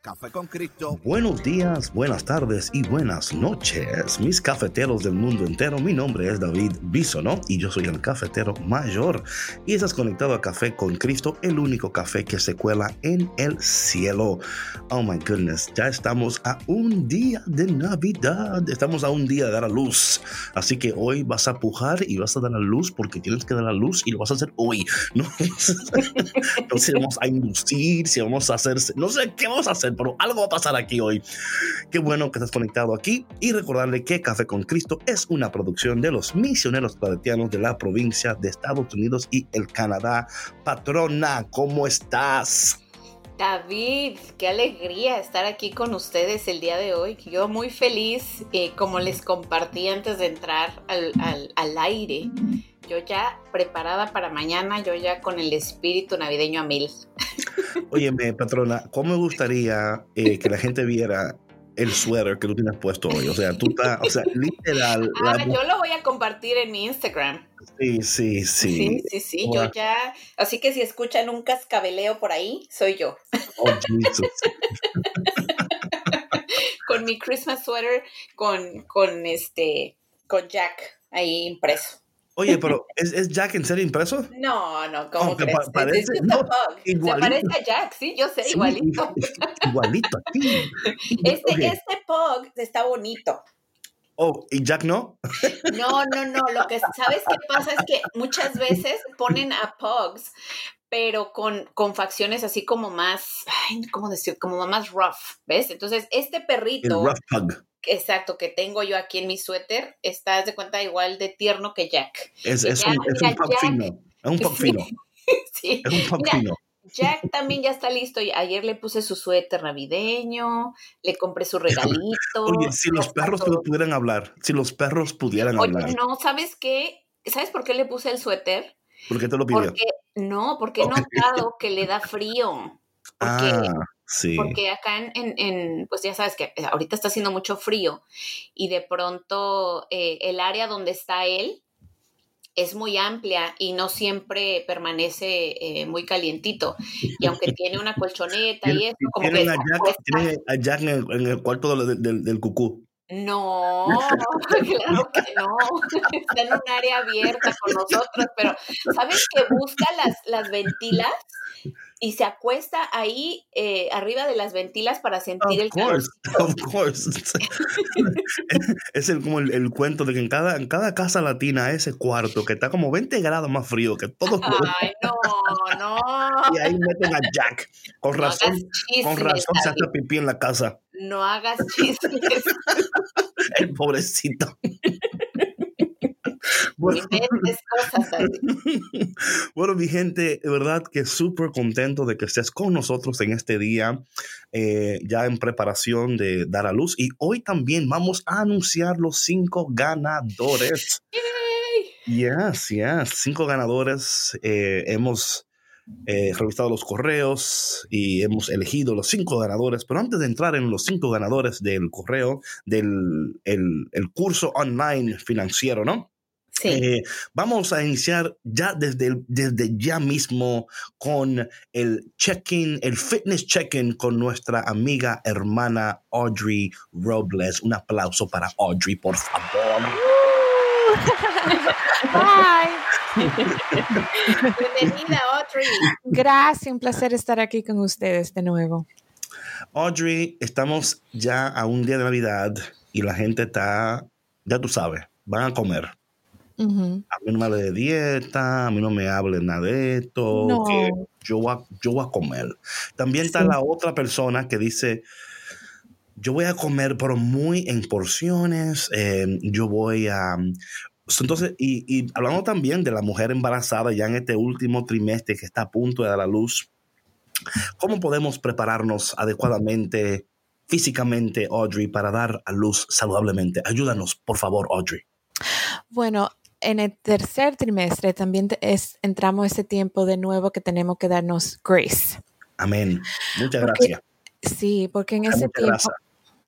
Café con Cristo. Buenos días, buenas tardes y buenas noches, mis cafeteros del mundo entero. Mi nombre es David Bisono y yo soy el cafetero mayor. Y estás conectado a Café con Cristo, el único café que se cuela en el cielo. Oh my goodness, ya estamos a un día de Navidad. Estamos a un día de dar a luz. Así que hoy vas a pujar y vas a dar a luz porque tienes que dar a luz y lo vas a hacer hoy. No, no si vamos a inducir, si vamos a hacer, no sé qué vamos a hacer pero algo va a pasar aquí hoy. Qué bueno que estás conectado aquí y recordarle que Café con Cristo es una producción de los misioneros claretianos de la provincia de Estados Unidos y el Canadá. Patrona, ¿cómo estás? David, qué alegría estar aquí con ustedes el día de hoy. Yo muy feliz, eh, como les compartí antes de entrar al, al, al aire yo ya preparada para mañana, yo ya con el espíritu navideño a mil. Óyeme, patrona, ¿cómo me gustaría eh, que la gente viera el suéter que tú tienes puesto hoy? O sea, tú estás, o sea, literal. Ah, yo lo voy a compartir en mi Instagram. Sí, sí, sí. Sí, sí, sí, yo ya. Así que si escuchan un cascabeleo por ahí, soy yo. Oh, Jesus. con mi Christmas sweater, con, con este, con Jack ahí impreso. Oye, pero ¿es, ¿es, Jack en serio impreso? No, no, ¿cómo crees? Pa parece, no, igualito. Se parece a Jack, sí, yo sé, sí, igualito. Igualito a ti. Este, okay. este Pug está bonito. Oh, ¿y Jack no? No, no, no. Lo que sabes qué pasa es que muchas veces ponen a Pugs, pero con, con facciones así como más, ay, ¿cómo decir? Como más rough, ¿ves? Entonces, este perrito. El rough pug exacto, que tengo yo aquí en mi suéter, está de cuenta igual de tierno que Jack. Es, es un, es un pug fino, es un pug fino. sí. Es un pug mira, fino. Jack también ya está listo. Ayer le puse su suéter navideño, le compré su regalito. Oye, si los perros todo. pudieran hablar, si los perros pudieran Oye, hablar. no, ¿sabes qué? ¿Sabes por qué le puse el suéter? ¿Por qué te lo pidió? Porque, no, porque he notado que le da frío. Porque, ah, sí. porque acá en, en, en, pues ya sabes que ahorita está haciendo mucho frío y de pronto eh, el área donde está él es muy amplia y no siempre permanece eh, muy calientito. Y aunque tiene una colchoneta y eso, como ¿Tiene que... A Jack, ¿Tiene a Jack en, el, en el cuarto del, del, del cucú? No, claro que no. Está en un área abierta con nosotros, pero ¿sabes que busca las, las ventilas? y se acuesta ahí eh, arriba de las ventilas para sentir of el course, Of course. es el, como el, el, cuento de que en cada, en cada casa latina ese cuarto que está como 20 grados más frío que todos. Ay, no, no. Y ahí meten a Jack. Con no razón, con razón se hace pipí en la casa. No hagas chismes. el pobrecito. Bueno, cosas bueno, mi gente, de verdad que súper contento de que estés con nosotros en este día, eh, ya en preparación de dar a luz. Y hoy también vamos a anunciar los cinco ganadores. Yay. Yes, yes, cinco ganadores. Eh, hemos eh, revisado los correos y hemos elegido los cinco ganadores. Pero antes de entrar en los cinco ganadores del correo, del el, el curso online financiero, ¿no? Sí. Eh, vamos a iniciar ya desde, desde ya mismo con el check-in, el fitness check-in con nuestra amiga hermana Audrey Robles. Un aplauso para Audrey, por favor. Bye. Bienvenida, Audrey. Gracias, un placer estar aquí con ustedes de nuevo. Audrey, estamos ya a un día de Navidad y la gente está, ya tú sabes, van a comer. Uh -huh. A mí no me hable de dieta, a mí no me hable nada de esto, No. que yo voy, a, yo voy a comer. También está Sí. la otra persona que dice, yo voy a comer, pero muy en porciones. eh, yo voy a... Entonces, y, y hablando también de la mujer embarazada ya en este último trimestre que está a punto de dar a luz, ¿cómo podemos prepararnos adecuadamente, físicamente, Audrey, para dar a luz saludablemente? Ayúdanos, por favor, Audrey. Bueno, en el tercer trimestre también es, entramos ese tiempo de nuevo que tenemos que darnos grace. Amén. Muchas Porque- gracias. Sí, porque en ese tiempo...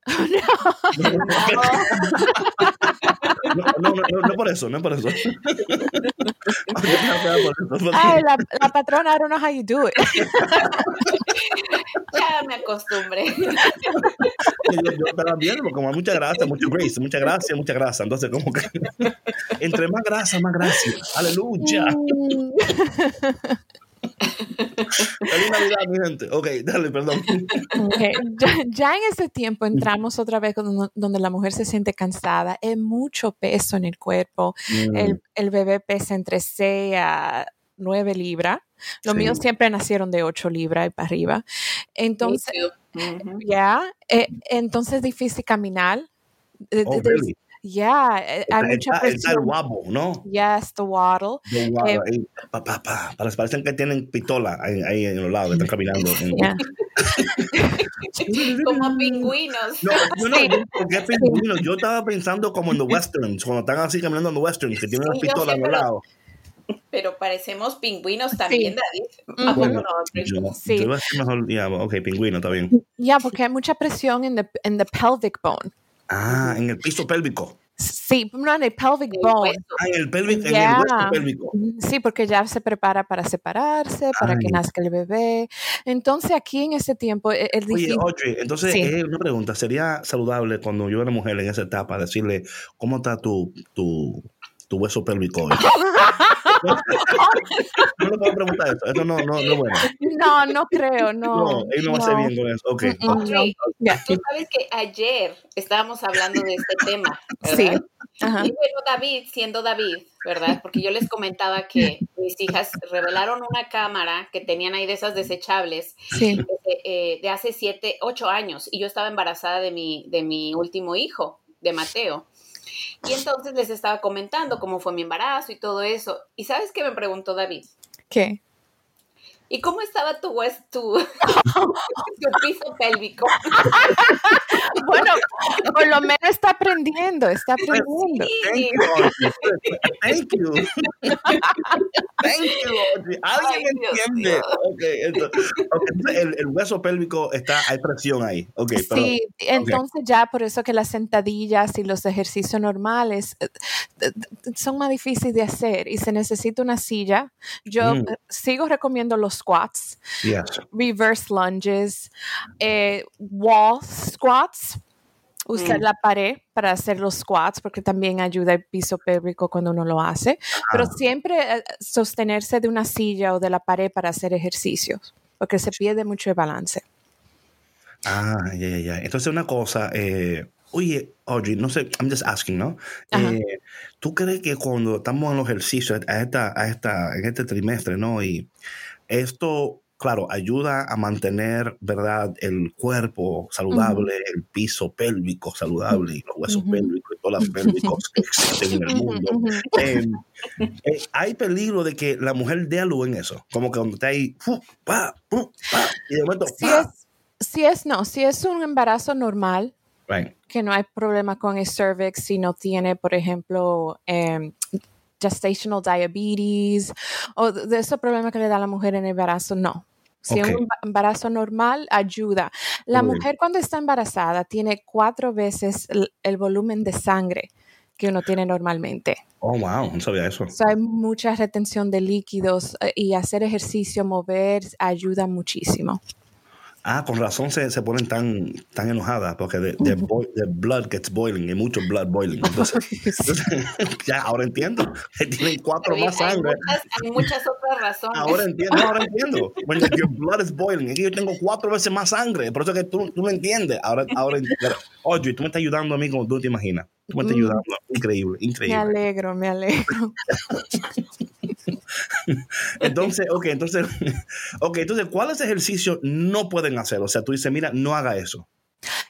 No, no, no, no, no por eso, no por eso. Ay, la, la patrona, I don't know how you do it. Ya me acostumbré. yo, yo estaba viendo como mucha grasa, mucho grace, mucha gracia, mucha grasa. Entonces, como que entre más grasa, más gracia. Aleluya. Mm, Feliz Navidad, mi gente. Ok, dale, perdón. ok. Ya, ya en ese tiempo entramos otra vez con- donde la mujer se siente cansada, es mucho peso en el cuerpo, Mm. el, el bebé pesa entre 6 a 9 libras. Los Sí. míos siempre nacieron de 8 libras y para arriba. Entonces, ya, eh, entonces es difícil caminar. Oh, really? Ya, eh, hay mucha Está, está el wabo, ¿no? Yes, the waddle. The wabo, Eh, pa, pa, pa. Parece- Parecen que tienen pistola ahí, ahí en los lados, están caminando. Yeah. Como pingüinos. No, no, no, yo- porque es pingüino. Yo estaba pensando como en los westerns, cuando están así caminando en los westerns, que tienen Sí, las yo pistolas a los lados. Pero parecemos pingüinos también, David. ¿A poco Bueno? Yo, Sí. yo mejor, ya, ok, pingüino, está bien. Ya, porque hay mucha presión en the, en the pelvic bone. Ah, en el piso pélvico. Sí, no en el pelvic El bone. Ah, en el, pélvico, en el hueso pélvico. Sí, porque ya se prepara para separarse, para que nazca el bebé. Entonces aquí en ese tiempo e- es Oye, difícil. Audrey, entonces, Sí. eh, una pregunta, ¿sería saludable cuando yo era mujer en esa etapa decirle cómo está tu, tu, tu hueso pélvico hoy? no le puedo preguntar eso, eso no, no, no es bueno. No, no creo, no. No, él no va a hacer bien con eso. Ok, ok. Audrey, Ya. tú sabes que ayer estábamos hablando de este tema, ¿verdad? Sí. Ajá. Y bueno, David, siendo David, ¿verdad? Porque yo les comentaba que mis hijas revelaron una cámara que tenían ahí de esas desechables Sí. de, eh, de hace siete, ocho años y yo estaba embarazada de mi, de mi último hijo, de Mateo. Y entonces les estaba comentando cómo fue mi embarazo y todo eso. ¿Y sabes qué me preguntó David? ¿Qué? ¿Y cómo estaba tu, tu, tu piso pélvico? Bueno, por lo menos está aprendiendo, está aprendiendo. Thank you, Audrey. Thank you. Thank you. Alguien Ay, Dios entiende. mío. Ok, entonces, ok, entonces el, el hueso pélvico está, hay presión ahí. Ok, perdón. Sí, entonces ya por eso que las sentadillas y los ejercicios normales eh, son más difíciles de hacer y se necesita una silla. Yo Mm. eh, sigo recomiendo los squats, Yes. reverse lunges, eh, wall squats, usar Mm. la pared para hacer los squats porque también ayuda el piso pélvico cuando uno lo hace, pero siempre eh, sostenerse de una silla o de la pared para hacer ejercicios porque se pierde mucho el balance. Ah, ya, ya, ya. Entonces, una cosa, eh, oye, Audrey, no sé, I'm just asking, ¿no? Eh, ¿Tú crees que cuando estamos en los ejercicios a esta, a esta, en este trimestre, ¿no? Y esto, claro, ayuda a mantener, ¿verdad?, el cuerpo saludable, el piso pélvico saludable y los huesos Ujú. pélvicos y todas las pélvicos que existen en el mundo. Ujú, ujú. Eh, eh, hay peligro de que la mujer dé a luz en eso, como que cuando está ahí, pa, fu, pa, y de momento, Si pa. es, si es, no, si es un embarazo normal, Right. que no hay problema con el cervix, si no tiene, por ejemplo, em, gestational diabetes o de esos problemas que le da a la mujer en el embarazo, no. Si es Ok. un emba- embarazo normal, ayuda. La Muy bien. mujer cuando está embarazada tiene cuatro veces el, el volumen de sangre que uno tiene normalmente. Oh, wow, no sabía eso. Hay mucha retención de líquidos eh, y hacer ejercicio, mover, ayuda muchísimo. Ah, con razón se, se ponen tan, tan enojadas, porque the, the boi- the blood gets boiling, hay mucho blood boiling. Entonces, entonces, ya, ahora entiendo. que Tienen cuatro David, más hay, sangre. muchas, hay muchas otras razones. Ahora entiendo, ahora entiendo. When your blood is boiling, es que yo tengo cuatro veces más sangre. Por eso que tú, tú me entiendes. Ahora, ahora entiendo. Oye, tú me estás ayudando a mí como tú te imaginas. Tú me estás ayudando. Increíble, Me increíble. alegro, me alegro. Entonces, ok, entonces, ok, entonces, ¿cuáles ejercicios no pueden hacer? O sea, tú dices, mira, no haga eso.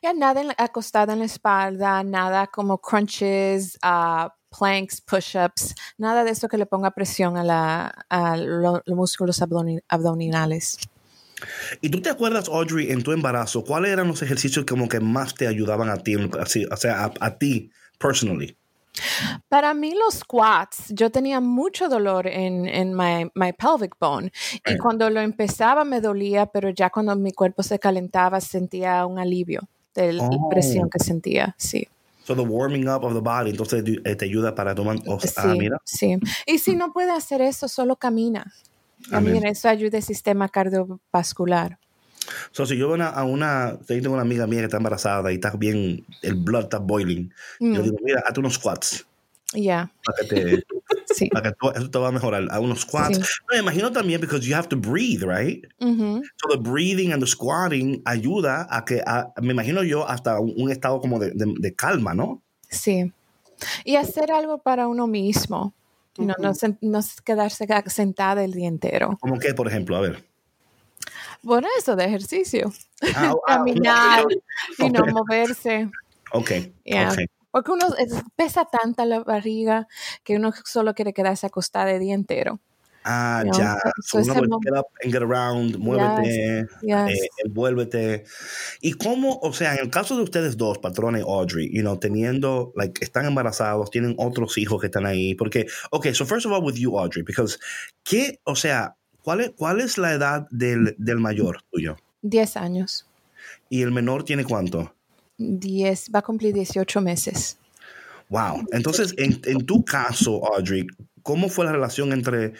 Ya nada en- acostada en la espalda, nada como crunches, ah, planks, push-ups, nada de eso que le ponga presión a, la, a lo- los músculos abdominales. ¿Y tú te acuerdas, Audrey, en tu embarazo, cuáles eran los ejercicios como que más te ayudaban a ti, así, o sea, a, a ti, personally? Para mí los squats, yo tenía mucho dolor en, en my, my pelvic bone y cuando lo empezaba me dolía, pero ya cuando mi cuerpo se calentaba sentía un alivio de la Oh. presión que sentía, sí. So the warming up of the body, entonces eh, te ayuda para tomar. oh, ah, Sí, mira. sí. Y si no puede hacer eso, solo camina. También eso ayuda al sistema cardiovascular. So, si yo veo una, a una, yo tengo una amiga mía que está embarazada y está bien, el blood está boiling, yo Mm, digo, mira, hazte unos squats Ya, para que, te, sí. para que tú- eso te va a mejorar. A unos squats. Sí. No, me imagino también because you have to breathe, right? Ujú, So the breathing and the squatting ayuda a que, a- me imagino yo, hasta un, un estado como de, de- de calma, ¿no? Sí. Y hacer algo para uno mismo. No, no, sen- no es quedarse sentada el día entero. Como que, por ejemplo, a ver. Bueno, eso de ejercicio. Ah, ah, Caminar y no moverse. Ok, Yeah. ok. Porque uno es- pesa tanta la barriga que uno solo quiere quedarse acostada el día entero. Ah, No, ya. so So, uno get up and get around, muévete, Yes. eh, envuélvete. ¿Y cómo, o sea, en el caso de ustedes dos, patrona y Audrey, you know, teniendo, like, están embarazados, tienen otros hijos que están ahí, porque, ok, so first of all with you, Audrey, because, ¿qué, o sea, cuál es, cuál es la edad del, del mayor tuyo? 10 años. ¿Y el menor tiene cuánto? 10, va a cumplir 18 meses. Wow. Entonces, en, en tu caso, Audrey, ¿cómo fue la relación entre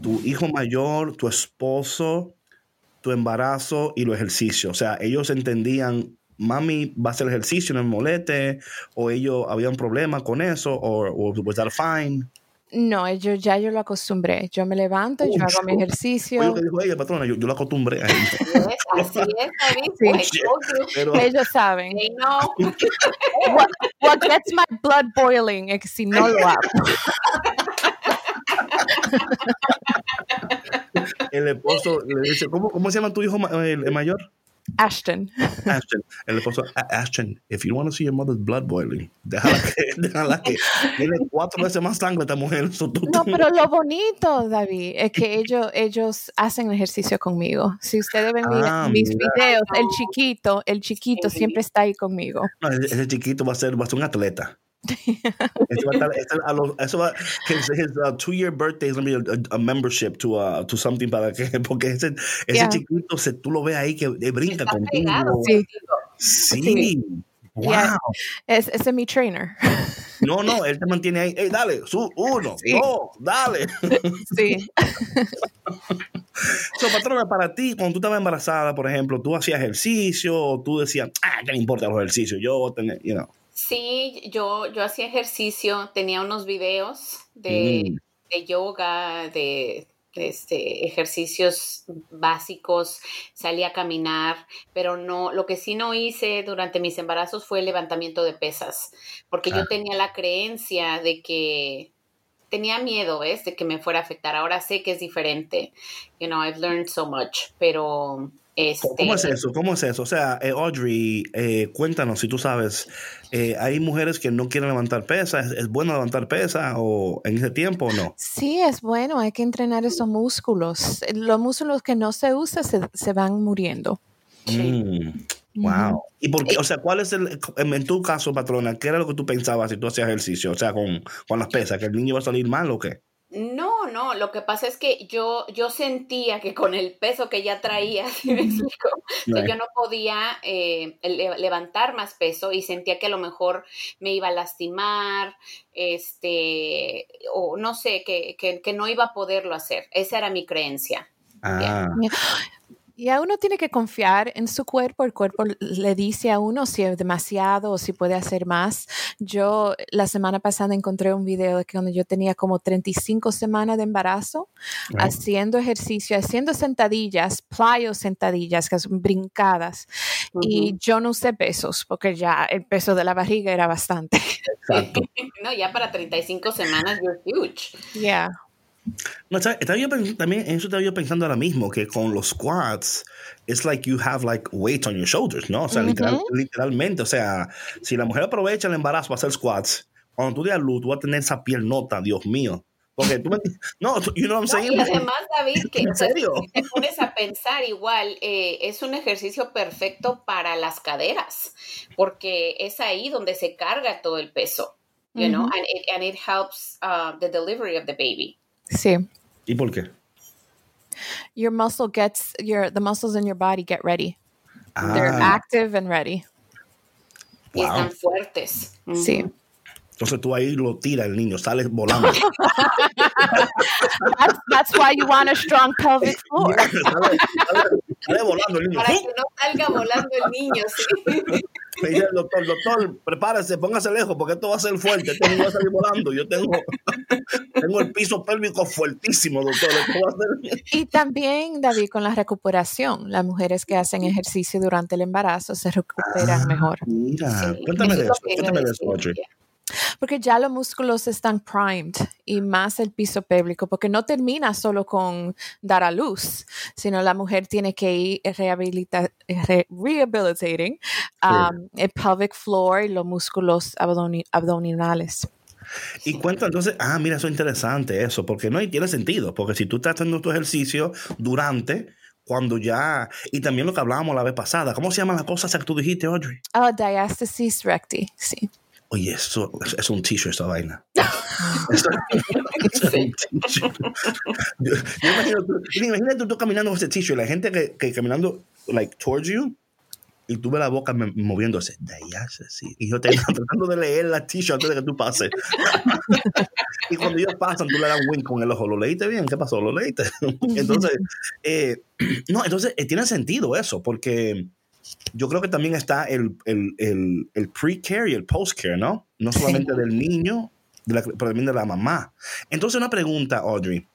tu hijo mayor, tu esposo, tu embarazo y los ejercicios? O sea, ellos entendían, mami va a hacer ejercicio, no me moleste, o ellos habían problema con eso, o was that fine? No, yo ya yo lo acostumbré. Yo me levanto, yo hago mi ejercicio. Lo que dijo ella, patrona, yo, yo la acostumbré a ella. Así es. Sí. Pero, Ellos saben. They know. What, what gets my blood boiling es si no lo hago. el esposo le dice, ¿cómo, cómo se llama tu hijo ma- el mayor? Ashton. Ashton. El esposo, "A- Ashton, if you want to see your mother's blood boiling, déjala que, déjala que tiene cuatro veces más sangre esta mujer. So, tú- No, pero lo bonito, David, es que ellos, ellos hacen ejercicio conmigo. Si ustedes ven Ah, mis mira. videos, el chiquito, el chiquito Sí. siempre está ahí conmigo. No, ese chiquito va a ser, va a ser un atleta. Ese va a estar- ese a los- eso va, his, his, uh, two year birthday is to be a, a membership to, uh, to something para que, porque ese, ese Yeah. chiquito, se, tú lo ves ahí que eh, brinca Está contigo. pegado Sí. Sí. Sí. Wow. Yeah. Es, ese es mi trainer. No, no, él te mantiene ahí. Hey, dale, su, uno, Sí. dos, dale. Sí. So, patrona, para ti, cuando tú estabas embarazada, por ejemplo, tú hacías ejercicio, o tú decías, ah, ¿qué me importa los ejercicios? Yo voy a tener, you know. Sí, yo, yo hacía ejercicio, tenía unos videos de, Mm. de yoga, de, de, este, ejercicios básicos, salí a caminar, pero no, lo que sí no hice durante mis embarazos fue el levantamiento de pesas, porque Ah. yo tenía la creencia de que tenía miedo, ¿ves? De que me fuera a afectar. Ahora sé que es diferente. You know, I've learned so much, pero este ¿Cómo es eso? ¿Cómo es eso? O sea, eh, Audrey, eh, cuéntanos si tú sabes, eh, ¿hay mujeres que no quieren levantar pesas? ¿Es, es bueno levantar pesas o en ese tiempo o no? Sí, es bueno, hay que entrenar esos músculos. Los músculos que no se usan se, se van muriendo. Mm, wow. ¿Y por qué? O sea, ¿cuál es el, en, en tu caso, patrona, qué era lo que tú pensabas si tú hacías ejercicio? O sea, con, con las pesas, ¿que el niño va a salir mal o qué? No, no, lo que pasa es que yo, yo sentía que con el peso que ya traía, ¿sí me explico? O sea, Right. yo no podía eh, le- levantar más peso y sentía que a lo mejor me iba a lastimar, este, o no sé, que, que, que no iba a poderlo hacer. Esa era mi creencia. Ah, Y a uno tiene que confiar en su cuerpo, el cuerpo le dice a uno si es demasiado o si puede hacer más. Yo la semana pasada encontré un video de que cuando yo tenía como 35 semanas de embarazo, Right. haciendo ejercicio, haciendo sentadillas, playo sentadillas, que son brincadas, y yo no usé pesos porque ya el peso de la barriga era bastante. exacto. No, ya para 35 semanas, you're huge. Yeah. No, también en eso estaba yo pensando ahora mismo que con los squats it's like you have like weight on your shoulders, ¿no? O sea, literal- literalmente, o sea, si la mujer aprovecha el embarazo para hacer squats, cuando tú des luz, tú vas a tener esa piel nota, Dios mío. Porque tú me, no, you know what I'm No, saying? y además, David, que ¿En serio? te pones a pensar igual, eh, es un ejercicio perfecto para las caderas, porque es ahí donde se carga todo el peso, you know, and it, and it helps uh, the delivery of the baby. Sí. ¿Y por qué? Your muscle gets your the muscles in your body get ready. They're Ah, active and ready. Y Wow. están fuertes. Ujú. Sí. entonces tú ahí lo tiras el niño, sale volando. That's, that's why you want a strong pelvic floor. sale, sale- sale volando el niño. Para que no salga volando el niño, sí. Me dice el doctor, doctor, prepárese, póngase lejos porque esto va a ser fuerte, este niño va a salir volando. Yo tengo, tengo el piso pélvico fuertísimo, doctor. Esto va a ser... Y también, David, con la recuperación, las mujeres que hacen ejercicio durante el embarazo se recuperan Ah, mejor. Mira, Sí, cuéntame eso de eso, cuéntame de eso, Audrey. ya. Porque ya los músculos están primed y más el piso pélvico, porque no termina solo con dar a luz, sino la mujer tiene que ir rehabilita re- rehabilitating um, el pelvic floor y los músculos abdominales. Y cuenta entonces, ah, mira, eso es interesante eso, porque no y tiene sentido, porque si tú estás haciendo tu ejercicio durante, cuando ya, y también lo que hablábamos la vez pasada, ¿cómo se llama la cosa esa que tú dijiste, Audrey? Oh, diastasis recti, sí. Oye, eso es, un t-shirt esa vaina. T-shirt. Yo, yo imagino, tú- imagínate tú caminando con ese t-shirt, la gente que, que caminando like towards you y tú ves la boca moviéndose. Diástasis. Y yo te tratando de leer la t-shirt antes de que tú pases. y cuando ellos pasan, tú le das un wink con el ojo. ¿Lo leíste bien? ¿Qué pasó? ¿Lo leíste? entonces, eh, no, entonces eh, tiene sentido eso, porque yo creo que también está el, el, el, el pre-care y el post-care, ¿no? No solamente del niño, de la- pero también de la mamá. Entonces, una pregunta, Audrey.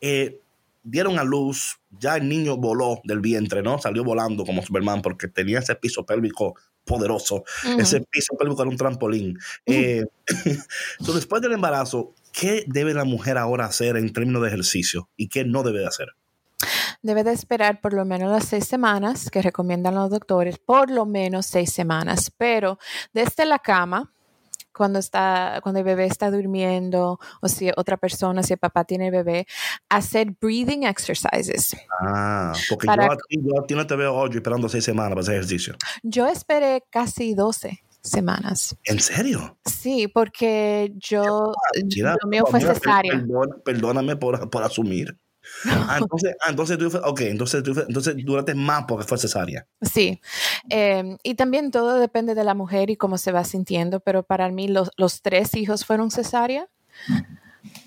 Eh, dieron a luz, ya el niño voló del vientre, ¿no? Salió volando como Superman porque tenía ese piso pélvico poderoso. Ese piso pélvico era un trampolín. Eh, so, después del embarazo, ¿qué debe la mujer ahora hacer en términos de ejercicio y qué no debe de hacer? Debe de esperar por lo menos las seis semanas que recomiendan los doctores, por lo menos seis semanas, pero desde la cama, cuando está, cuando el bebé está durmiendo, o si otra persona, si el papá tiene bebé, hacer breathing exercises. Ah, porque Para- yo, a ti, yo a ti no te veo hoy esperando seis semanas para hacer ejercicio. Yo esperé casi 12 semanas. ¿En serio? Sí, porque yo, Mira, lo mío fue cesárea. perdóname por, por asumir. Ah, entonces, ah, entonces tú, fue- ok, entonces, tú, entonces duraste más porque fue cesárea. Sí, eh, y también todo depende de la mujer y cómo se va sintiendo, pero para mí los, los tres hijos fueron cesárea.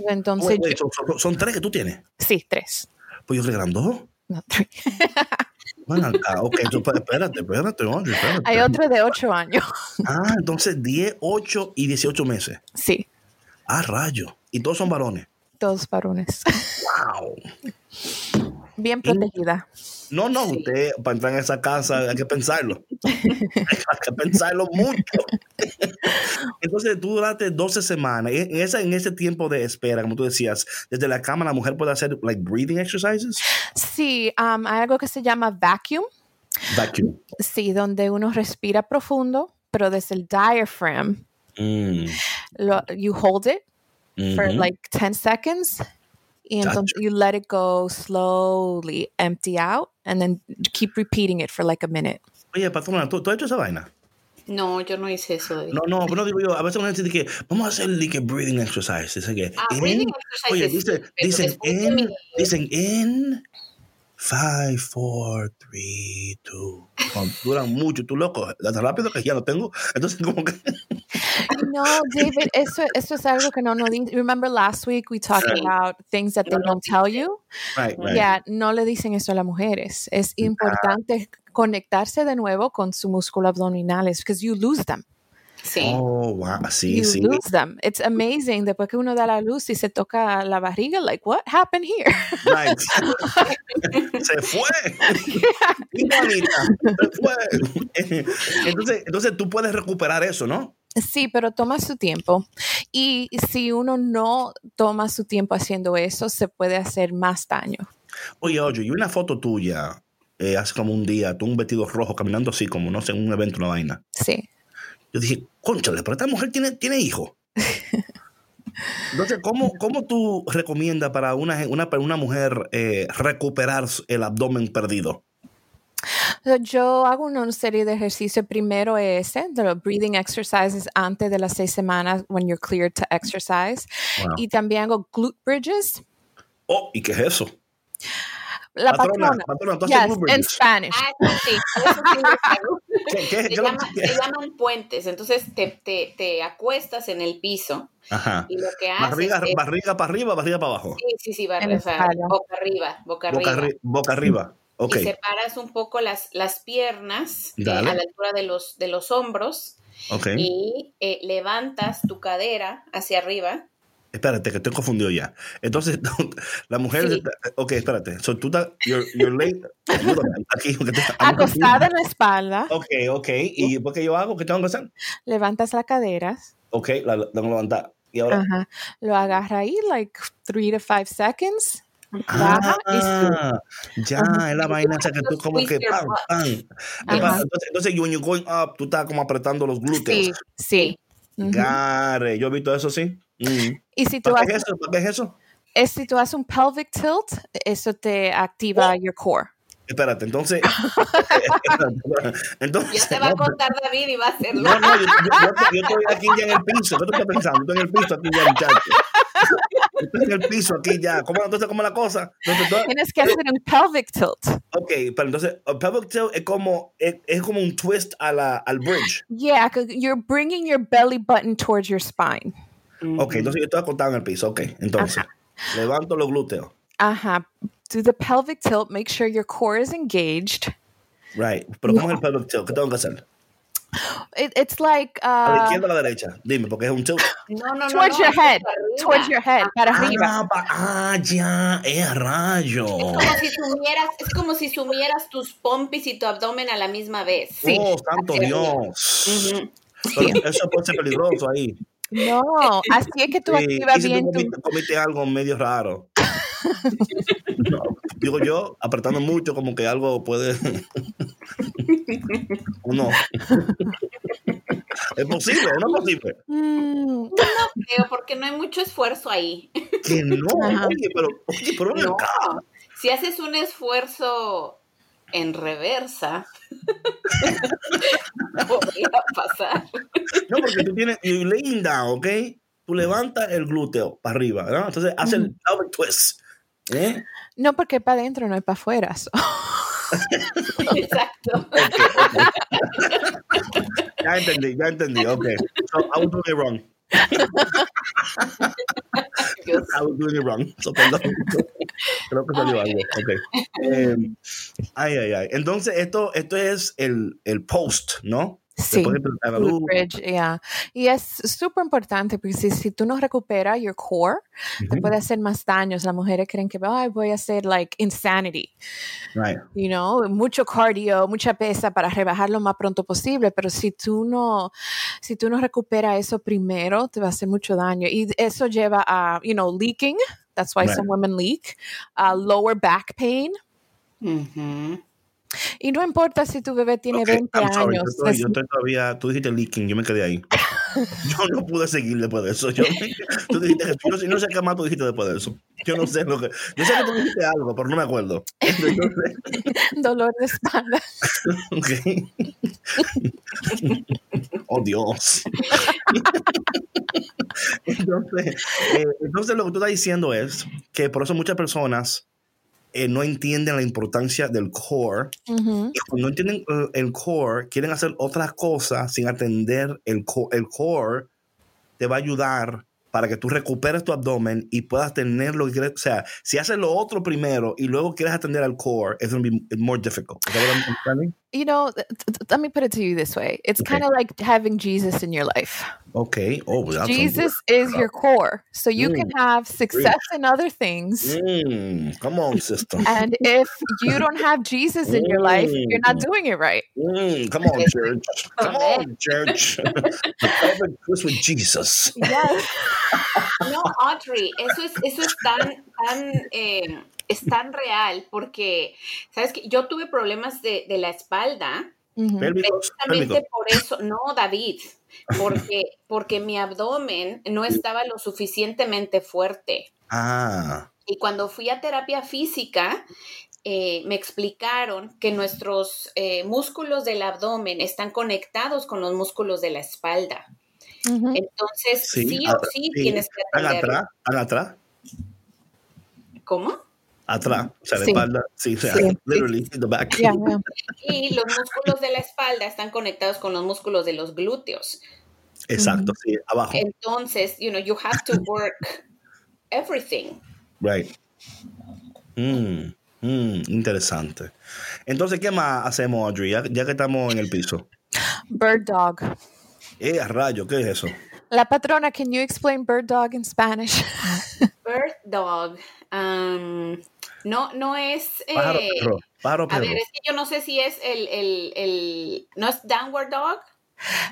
Entonces, Wait, wait, yo- son, son- son tres que tú tienes. sí, tres. Pues yo creo que eran dos. No, tres. Bueno, ok, entonces, espérate, espérate, oye, espérate. Hay otro de ocho años. Ah, entonces 10, 8 y 18 meses. Sí, Ah, rayo. Y todos son varones. Todos varones. Wow. Bien protegida. No, no, usted para entrar en esa casa hay que pensarlo. hay que pensarlo mucho. Entonces tú duraste 12 semanas. En, esa, en ese tiempo de espera, como tú decías, desde la cama la mujer puede hacer like breathing exercises. Sí, um, hay algo que se llama vacuum. Vacuum. Sí, donde uno respira profundo, pero desde el diaphragm, Mm, lo, you hold it for like 10 seconds. Y Gotcha. entonces you let it go slowly, empty out, and then keep repeating it for like a minute. Oye, patrona, ¿tú, tú has hecho esa vaina? No, yo no hice eso. David. No, no, pero digo yo, a veces uno dice que vamos a hacer like, breathing exercise. Dice que, Ah, en- breathing oye, dice, pero dicen después de en, dicen en 5, 4, 3, 2. Duran mucho, tú loco, tan rápido que ya lo tengo. Entonces, como que. No, David, eso, eso es algo que no nos di- Remember last week we talked about things that they No don't tell you? Right, right. Yeah, no le dicen eso a las mujeres. Es importante conectarse de nuevo con su músculo abdominales because you lose them. Sí. Oh, wow, sí, you sí. lose them. It's amazing. Después que uno da la luz y se toca la barriga, like, what happened here? Right. se fue. Igualita, se fue. Entonces, entonces tú puedes recuperar eso, ¿no? Sí, pero toma su tiempo. Y si uno no toma su tiempo haciendo eso, se puede hacer más daño. Oye, oye, y una foto tuya eh, hace como un día, tú un vestido rojo caminando así, como no sé, en un evento, una vaina. Sí. Yo dije, conchale, pero esta mujer tiene, tiene hijos. Entonces, ¿cómo, ¿cómo tú recomiendas para una, una, una mujer eh, recuperar el abdomen perdido? Yo hago una serie de ejercicios. Primero ese, de los breathing exercises antes de las seis semanas, when you're cleared to exercise. Wow. Y también hago glute bridges. Oh, ¿y qué es eso? La Patrona, patrona. patrona, tú haces Yes, glute in bridges. Spanish. Ah, eso sí, eso sí. ¿Qué, qué, Se, llama- llaman puentes. Entonces te, te, te acuestas en el piso Ajá. y lo que haces Barriga, es... barriga para arriba, barriga para abajo. Sí, sí, sí, En la o sea, boca arriba, boca Boca, arriba. arri- boca arriba. Ok. Y separas un poco las, las piernas eh, a la altura de los, de los hombros Ok. y eh, levantas tu cadera hacia arriba. Espérate, que estoy confundido ya. Entonces, la mujer. Sí. Ok, espérate. So, tú estás. You're, you're late. Aquí, Acostada en la espalda, Ok, ok. ¿Y por qué yo hago? ¿Qué tengo que hacer? levantas la cadera. Ok, la, la tengo levantar. Y ahora. Ajá. Lo agarra ahí, like three to five seconds. Baja y. Ah, ya, es la vaina esa que tú como que pam, pam. Entonces, entonces, when you're going up, tú estás como apretando los glúteos. Sí, sí. Gare, yo he visto eso, sí. Mm. Y si tú, ¿Para qué haces, es eso? ¿Para qué es eso? es- si tú haces un pelvic tilt, eso te activa your core. Espérate, entonces. entonces. Ya te va a no, contar David y va a hacerlo. No, no, yo, yo- yo- yo estoy aquí ya en el piso. ¿Qué tú estás pensando? Estoy en el piso aquí ya, muchacho. Estoy en el piso aquí ya. ¿Cómo, entonces, ¿cómo es la cosa? Entonces, Tienes que hacer un pelvic tilt. ok, pero entonces, el pelvic tilt es como, es, es como un twist a la, al bridge. Yeah, you're bringing your belly button towards your spine. Ok, entonces yo estoy acostado en el piso. Ok, entonces, levanto los glúteos. Ajá. Do the pelvic tilt, make sure your core is engaged. Right. Pero ¿cómo es el pelvic tilt? ¿Qué tengo que hacer? It, it's like ¿A la uh, izquierda o a la derecha? Dime, porque es un tilt. No, no, no. towards no, your head, arriba. towards your head, para arriba. Ah, pa- ah, ya, es a rayo. Es como si sumieras, es como si sumieras tus pompis y tu abdomen a la misma vez. Sí. Oh, santo Dios. Pero eso puede ser peligroso ahí. No, así es que tú Sí, activas y si bien tú tu... comiste, comiste algo medio raro. No, digo yo, apretando mucho, como que algo puede. ¿O no? ¿Es posible o no es posible? Mm, Creo, porque no hay mucho esfuerzo ahí. Que no. Oye, pero, oye, pero No. acá. Si haces un esfuerzo en reversa, podría pasar. No, porque tú tienes. You laying down, ¿ok? Tú levantas el glúteo para arriba, ¿no? Entonces hace el pelvic twist. ¿Eh? no, porque para adentro, no es para afuera. so. Exacto. Ya entendí, ya entendí, ok. So, I was doing it wrong. I was doing it wrong. So, perdón. Creo que salió algo. Ok. Eh, ay, ay, ay. Entonces, esto, esto es el, el post, ¿no? Sí. Bridge, yeah. Y es súper importante porque si, si tú no recuperas your core, te Ujú. puede hacer más daños. Las mujeres creen que Ay, voy a hacer like insanity, Right. you know, mucho cardio, mucha pesa para rebajar lo más pronto posible, pero si tú no, si tú no recuperas eso primero, te va a hacer mucho daño. Y eso lleva a, you know, leaking. That's why Right. some women leak. uh, lower back pain. Y no importa si tu bebé tiene Ok, 20 I'm sorry, años. Yo estoy, es- yo estoy todavía, tú dijiste leaking, yo me quedé ahí. Yo no pude seguir después de eso. Yo, tú dijiste que, yo no sé- qué más tú dijiste después de eso. Yo no sé lo que. Yo sé que tú dijiste algo, pero no me acuerdo. Entonces, dolor de espalda. ok. Oh, Dios. Entonces, eh, entonces, lo que tú estás diciendo es que por eso muchas personas eh, no entienden la importancia del core y cuando no entienden eh, el core, quieren hacer otras cosas sin atender el, co- el core, te va a ayudar para que tú recuperes tu abdomen y puedas tener lo que quieres. O sea, si haces lo otro primero y luego quieres atender al core, es going to be more difficult. Is that what I'm understanding? You know, th- th- let me put it to you this way. It's Okay. kind of like having Jesus in your life. Okay. Oh, that's Jesus is your core. So you can have success in other things. Mm, come on, sister. And if you don't have Jesus in your life, you're not Mm. doing it right. Mm, come on, church. Come on, church. Covered Chris with Jesus. Yes. No, Audrey, eso es, eso es tan, tan, eh, es tan real porque, ¿sabes qué? Yo tuve problemas de, de la espalda. Pélvicos, precisamente por eso, no, David, porque, porque mi abdomen no estaba lo suficientemente fuerte. Ah, Y cuando fui a terapia física, eh, me explicaron que nuestros eh, músculos del abdomen están conectados con los músculos de la espalda. Entonces, Sí, sí, o sí, sí. tienes que atrás, atrás, ¿Cómo? Atrás. O sea, la Sí. espalda. Sí, o sea, Sí. literally in the back. Yeah, yeah. Y los músculos de la espalda están conectados con los músculos de los glúteos. Exacto, sí, abajo. Entonces, you know, you have to work everything. Right. Mm, mm, interesante. Entonces, ¿qué más hacemos, Audrey? Ya, ya que estamos en el piso. Bird dog. Eh, a rayo, ¿qué es eso? La patrona, can you explain bird dog in Spanish? Bird dog. um, no, no es. eh, Pájaro perro. Pájaro a perro. ver, es que yo no sé si es el, el, el no es downward dog.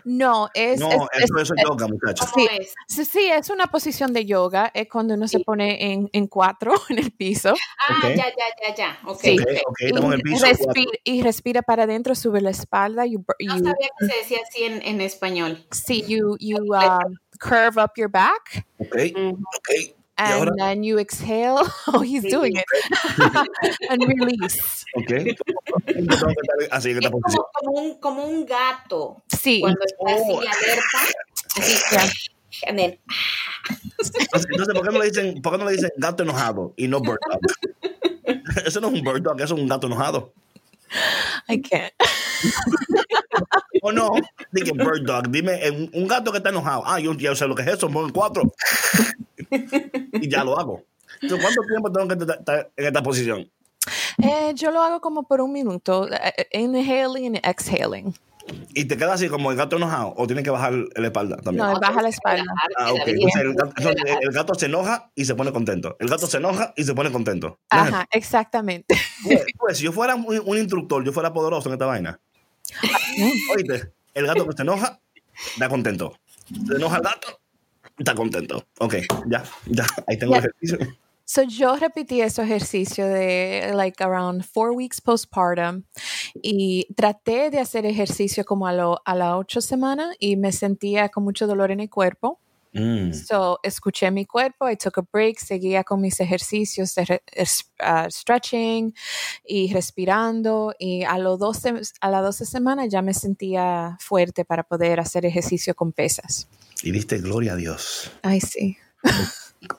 no, es, No, es- eso, es- eso es yoga, muchachos. ¿Cómo Sí. es? sí, sí, es una posición de yoga, es cuando uno se Sí. pone en, en cuatro en el piso Ah, Ok. ya, ya, ya, ya. Ok. Sí. Ok, ok. ok, estamos en el y, piso. respi- y respira para adentro, sube la espalda, you, br- No you- sabía que se decía así en, en español. sí, you, you um, curve up your back Ok, Ujú. ok. ¿Y and ahora? then you exhale. Oh, he's doing it. and release. Ok. Tengo que estar así en esta Es posición. como, como, un, como un gato Sí. cuando está así Oh. alerta. Así. Yeah. And then, Entonces, ¿por qué no le dicen, por qué no le dicen gato enojado y no bird dog? Eso no es un bird dog, eso es un gato enojado. I can't. O no, dije bird dog, dime eh, un, un gato que está enojado. Ah, yo ya sé lo que es eso, pongo cuatro. Y ya lo hago. Entonces, ¿Cuánto tiempo tengo que estar en esta posición? Eh, yo lo hago como por un minuto, eh, inhaling and exhaling. ¿Y te queda así como el gato enojado o tienes que bajar la espalda también? No, baja la espalda. Ah, ok. David. Entonces, el, gato, entonces, el gato se enoja y se pone contento. El gato se enoja y se pone contento. ¿No es Ajá, exactamente. Pues, pues, si yo fuera un, un instructor, yo fuera poderoso en esta vaina. Oíste, el gato que se enoja, está contento. Se enoja el gato, está contento. Ok, ya, ya, ahí tengo el Ya. ejercicio. So yo repetí ese ejercicio de like around four weeks postpartum y traté de hacer ejercicio como a, lo, a las ocho semanas y me sentía con mucho dolor en el cuerpo. Mm, So escuché mi cuerpo, I took a break, seguía con mis ejercicios de re- ah, stretching y respirando y a, los 12, a las 12 semanas ya me sentía fuerte para poder hacer ejercicio con pesas. Y diste gloria a Dios. Ay, sí.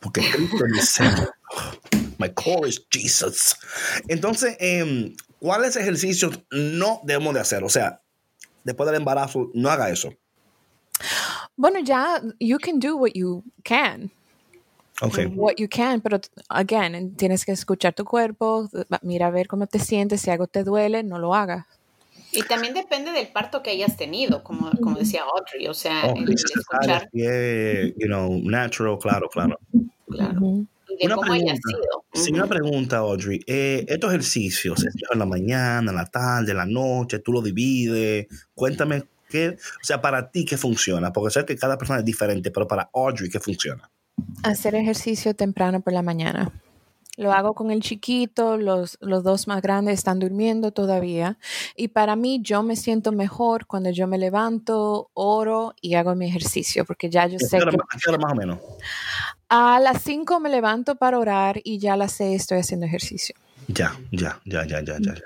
Porque Cristo es mi Señor. My core is Jesus. Entonces, em, ¿cuáles ejercicios no debemos de hacer? O sea, después del embarazo, no haga eso. Bueno, ya, you can do what you can. Ok. what you can, pero again, tienes que escuchar tu cuerpo, mira a ver cómo te sientes, si algo te duele, no lo hagas. Y también depende del parto que hayas tenido, como, como decía Audrey, o sea, Oh, el, escuchar, eh, you know, natural, claro, claro. claro, de Una cómo haya pregunta. sido. Sí, una pregunta, Audrey. Eh, estos ejercicios, en la mañana, en la tarde, en la noche, tú lo divides. Cuéntame qué, o sea, para ti qué funciona, porque sé que cada persona es diferente, pero para Audrey qué funciona. Hacer ejercicio temprano por la mañana. Lo hago con el chiquito, los, los dos más grandes están durmiendo todavía. Y para mí yo me siento mejor cuando yo me levanto, oro y hago mi ejercicio, porque ya yo ¿A sé hora, que a qué hora más o menos? a las 5 me levanto para orar y ya a las 6 estoy haciendo ejercicio. Ya, ya, ya, ya, ya, ya. ya.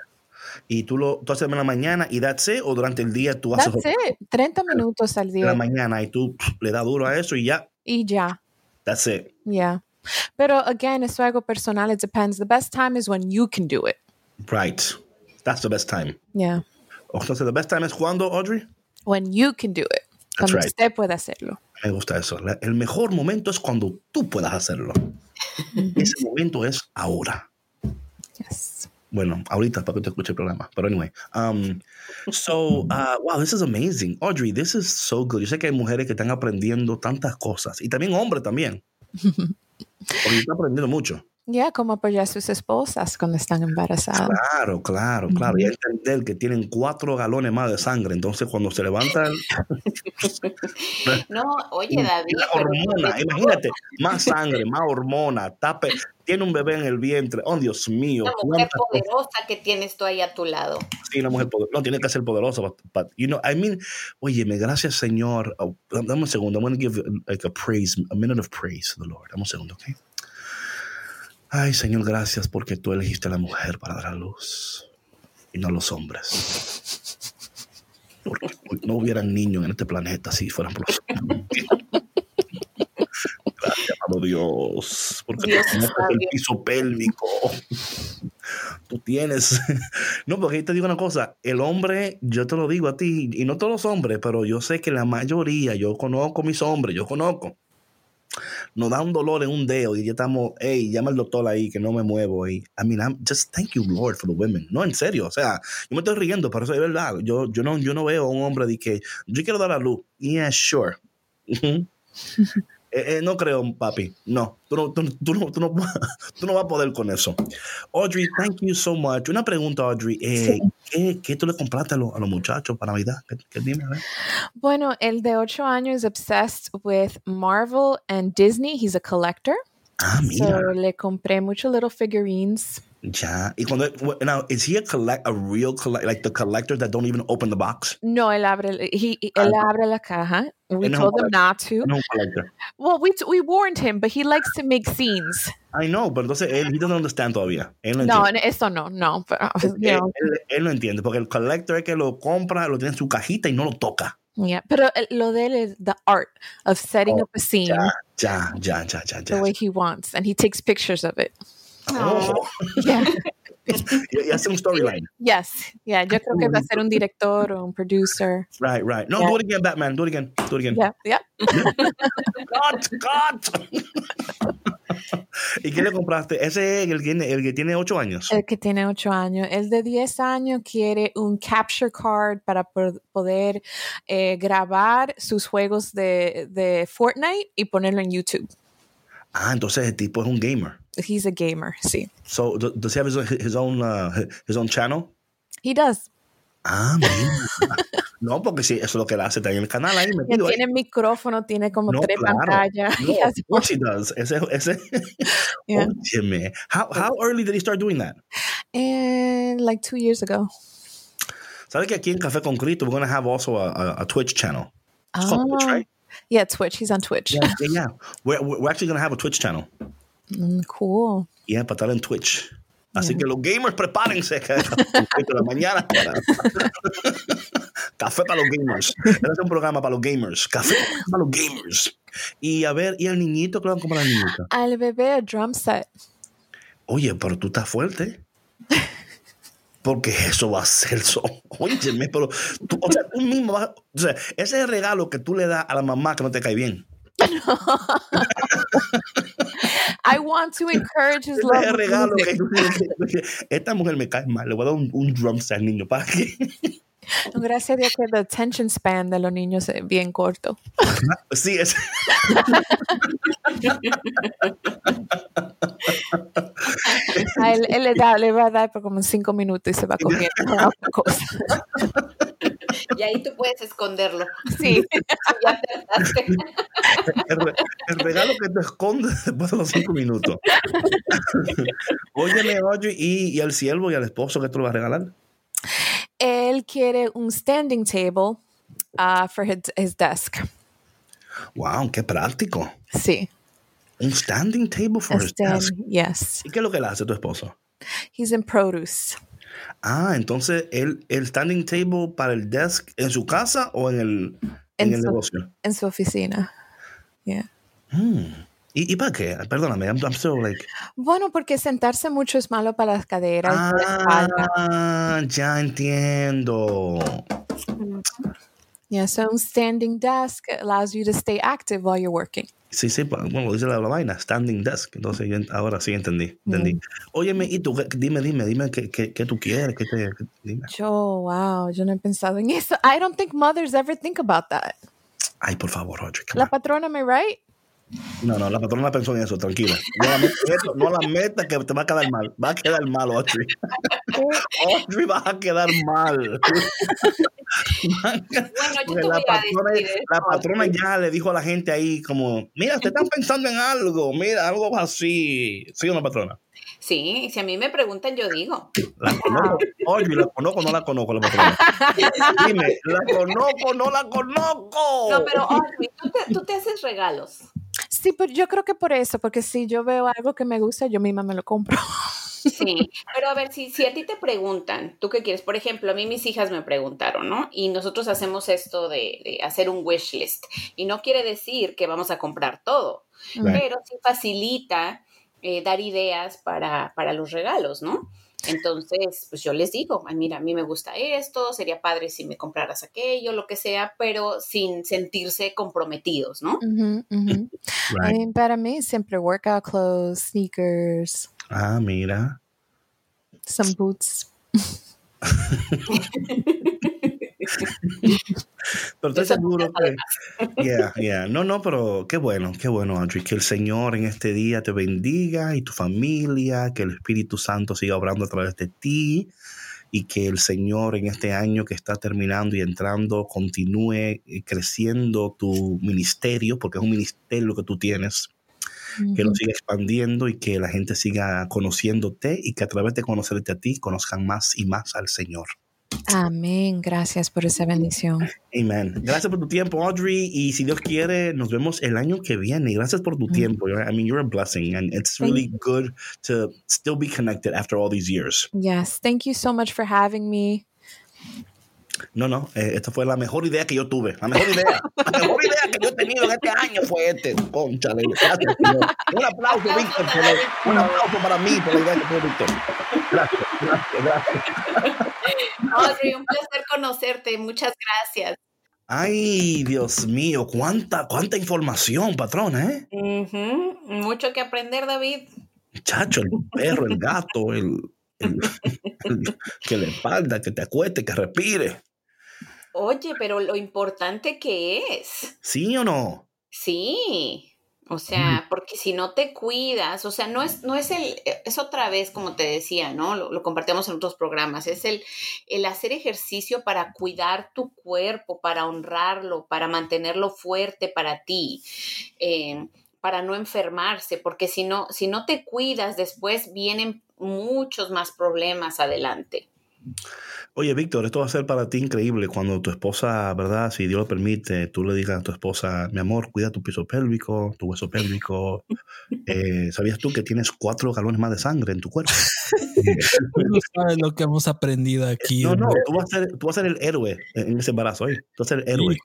Y tú lo tú haces en la mañana y that's it, o durante el día tú haces That's it. 30 minutos al en la día mañana y tú pff, le das duro a eso y ya, y ya. that's it. Yeah. Pero again, es algo personal. It depends. The best time is when you can do it. Right. That's the best time. Yeah. Entonces, the best time es cuando, Audrey? When you can do it. That's Cuando right. usted puede hacerlo. Me gusta eso. La- el mejor momento es cuando tú puedas hacerlo. Ese momento es ahora. Yes. Bueno, ahorita para que te escuche el programa. Pero anyway. Um, so, uh, wow, this is amazing. Audrey, this is so good. Yo sé que hay mujeres que están aprendiendo tantas cosas. Y también hombres también. Porque están aprendiendo mucho. Ya, como apoyar a sus esposas cuando están embarazadas. Claro, claro, claro. Y entender que tienen cuatro galones más de sangre. Entonces, cuando se levantan. no, oye, David. hormona, imagínate, más sangre, más hormona, tape. Tiene un bebé en el vientre. Oh, Dios mío. Una mujer poderosa que tienes tú ahí a tu lado. Sí, una mujer poderosa. No, tiene que ser poderosa. But, you know, I mean, óyeme, gracias, Señor. Oh, dame un segundo. I'm going to give like a praise, a minute of praise to the Lord. Dame un segundo, ¿ok? Ay, Señor, gracias porque tú elegiste a la mujer para dar a luz y no a los hombres. Porque no hubieran niños en este planeta si fueran por los hombres. Gracias, amado Dios, porque Dios tú tienes el piso pélvico. Tú tienes. No, porque te digo una cosa: el hombre, yo te lo digo a ti, y no todos los hombres, pero yo sé que la mayoría, yo conozco mis hombres, yo conozco nos da un dolor en un dedo y ya estamos, hey, llama al doctor ahí que no me muevo. Y, I mean, I'm just thank you, Lord, for the women. No, en serio, o sea, yo me estoy riendo, pero eso es verdad. Yo, yo, no, yo no veo a un hombre de que yo quiero dar a luz. Yeah, sure. Eh, eh, no creo, papi. No, tú no, tú, tú, no, tú, no, tú no vas a poder con eso. Audrey, thank you so much. Una pregunta, Audrey. Eh, ¿qué, ¿qué, tú le compraste a, a los muchachos para Navidad? ¿Qué, qué dime, Bueno, el de 8 años es obsessed with Marvel and Disney. He's a collector. Ah, mira. So, le compré muchos little figurines. Ya. Y cuando now is he a collect a real collect like the collectors that don't even open the box? No, él abre he, él ah, abre la caja. We told him not to. No collector. Well, we we warned him, but he likes to make scenes. I know, pero entonces él he doesn't understand todavía. Él no, no esto no, no. Pero, él, él, él, no entiende porque el collector es que lo compra, lo tiene en su cajita y no lo toca. Yeah, pero lo de él es the art of setting oh, up a scene. Ya, ya, ya, ya, ya. The way he wants, and he takes pictures of it. Oh. Yeah. y hace un storyline. Yes. Yeah, yo creo que va a ser un director o un producer. Right, right. No, yeah. do it again, Batman. Do it again. Do it again. Yeah, yeah. cut, cut. ¿Y qué le compraste? Ese es el, el que tiene 8 años. El que tiene 8 años. El de 10 años quiere un capture card para poder eh, grabar sus juegos de, de Fortnite y ponerlo en YouTube. Ah, entonces el tipo es un gamer. He's a gamer, See. So, does he have his, his own uh, his own channel? He does. Ah, mira. no, porque sí, eso es lo que él hace. Tiene el canal ahí metido. Tiene micrófono, tiene como no, tres claro. pantallas. No, of course he does. Ese, ese. yeah. Óyeme. How, how early did he start doing that? And like two years ago. ¿Sabes que aquí en Café con Cristo we're going to have also a, a, a Twitch channel? It's oh. called Twitch, Ah. right? Yeah, Twitch. He's on Twitch. Yeah, yeah. yeah. We're, we're actually going to have a Twitch channel. Mm, cool. Yeah, para estar en Twitch. Así yeah. que los gamers prepárense que de la mañana para café para los gamers. Este es un programa para los gamers. Café para los gamers. Y a ver, ¿y al niñito? Claro, como la niñita. Al bebé drum set. Oye, pero tú estás fuerte. Porque eso va a ser eso. Óyeme, pero tú, o sea, tú mismo vas, o sea, ese es el regalo que tú le das a la mamá que no te cae bien. I want to encourage his love. Regalo que esta mujer me cae mal, le voy a dar un, un drum set al niño para que Gracias a Dios que el attention span de los niños es bien corto. Sí, es. A él, él le, da, le va a dar por como cinco minutos y se va comiendo otra cosa. Y ahí tú puedes esconderlo. Sí. ya te el, el, regalo que te esconde después de los cinco minutos. Óyeme, oye, ¿y, ¿y al siervo y al esposo que tú le vas a regalar? Él quiere un standing table uh, for his, his desk. Wow, qué práctico. Sí. Un standing table for A his stand- desk. Yes. ¿Y qué es lo que le hace tu esposo? He's in produce. Ah, entonces el, el standing table para el desk en su casa o en el, en En el su- negocio. En su oficina. Yeah. Hmm. ¿Y, ¿Y para qué? Perdóname, I'm, I'm still like. Bueno, porque sentarse mucho es malo para las caderas y para la espalda. Ah, ya entiendo. Yeah, so standing desk allows you to stay active while you're working. Sí, sí, bueno, dice la, la vaina, standing desk. Entonces, yo ahora sí entendí. entendí. Mm. Óyeme, y tú, dime, dime, dime qué, qué, qué tú quieres, qué te, dime. Yo, wow, yo no he pensado en eso. I don't think mothers ever think about that. Ay, por favor, come La on. patrona, me right? No, no, la patrona pensó en eso, tranquila. No la, metas, esto, no la metas que te va a quedar mal. Va a quedar mal, Audrey. Audrey, vas a quedar mal. Bueno, yo la patrona, decir la esto, patrona Audrey. ya le dijo a la gente ahí como, mira, te están pensando en algo, mira, algo así. ¿Sí o no, patrona? Sí, si a mí me preguntan, yo digo. La conozco. Oye, la conozco, no la conozco, la. Dime, ¿la conozco, no la conozco? No, pero Audrey, tú te, tú te haces regalos. Sí, pero yo creo que por eso, porque si yo veo algo que me gusta, yo misma me lo compro. Sí, pero a ver, si, si a ti te preguntan, ¿tú qué quieres? Por ejemplo, a mí mis hijas me preguntaron, ¿no? Y nosotros hacemos esto de, de hacer un wish list. Y no quiere decir que vamos a comprar todo, Right. pero sí facilita eh, dar ideas para, para los regalos, ¿no? Entonces, pues yo les digo, "Ay, mira, a mí me gusta esto, sería padre si me compraras aquello, lo que sea, pero sin sentirse comprometidos, ¿no? Ujú. I Right. mean, para mí siempre workout clothes, sneakers, Ah, mira. some boots. Pero estoy seguro que... Yeah, yeah. No, no, pero qué bueno, qué bueno, Audrey. Que el Señor en este día te bendiga y tu familia, que el Espíritu Santo siga obrando a través de ti y que el Señor en este año que está terminando y entrando continúe eh, creciendo tu ministerio, porque es un ministerio lo que tú tienes, que lo siga expandiendo y que la gente siga conociéndote y que a través de conocerte a ti conozcan más y más al Señor. Amén. Gracias por esa bendición. Amen. Gracias por tu tiempo, Audrey. Y si Dios quiere, nos vemos el año que viene. Gracias por tu Mm. tiempo. I mean, you're a blessing, and it's really good to still be connected after all these years. Yes. Thank you so much for having me. No, no, eh, esta fue la mejor idea que yo tuve. La mejor idea. La mejor idea que yo he tenido en este año fue este. Conchale. Gracias, señor. Un aplauso, Víctor. por el- Un aplauso para mí por la idea que tuvo Víctor. Gracias, gracias, gracias. Audrey, un placer conocerte, muchas gracias. Ay, Dios mío, cuánta, cuánta información, patrona, ¿eh? Ujú, Mucho que aprender, David. Chacho, el perro, el gato, el, el- el- que le espalda, que te acueste, que respire. Oye, pero lo importante que es. ¿Sí o no? Sí. O sea, porque si no te cuidas, o sea, no es, no es el, es otra vez, como te decía, ¿no? Lo, lo compartimos en otros programas, es el, el hacer ejercicio para cuidar tu cuerpo, para honrarlo, para mantenerlo fuerte para ti, eh, para no enfermarse, porque si no, si no te cuidas, después vienen muchos más problemas adelante. Oye, Víctor, esto va a ser para ti increíble cuando tu esposa, ¿verdad? Si Dios lo permite, tú le digas a tu esposa, mi amor, cuida tu piso pélvico, tu hueso pélvico. Eh, ¿Sabías tú que tienes cuatro galones más de sangre en tu cuerpo? No sabes lo que hemos aprendido aquí. No, no, tú vas a ser, tú vas a ser el héroe en ese embarazo, ¿oye? Tú vas a ser el héroe.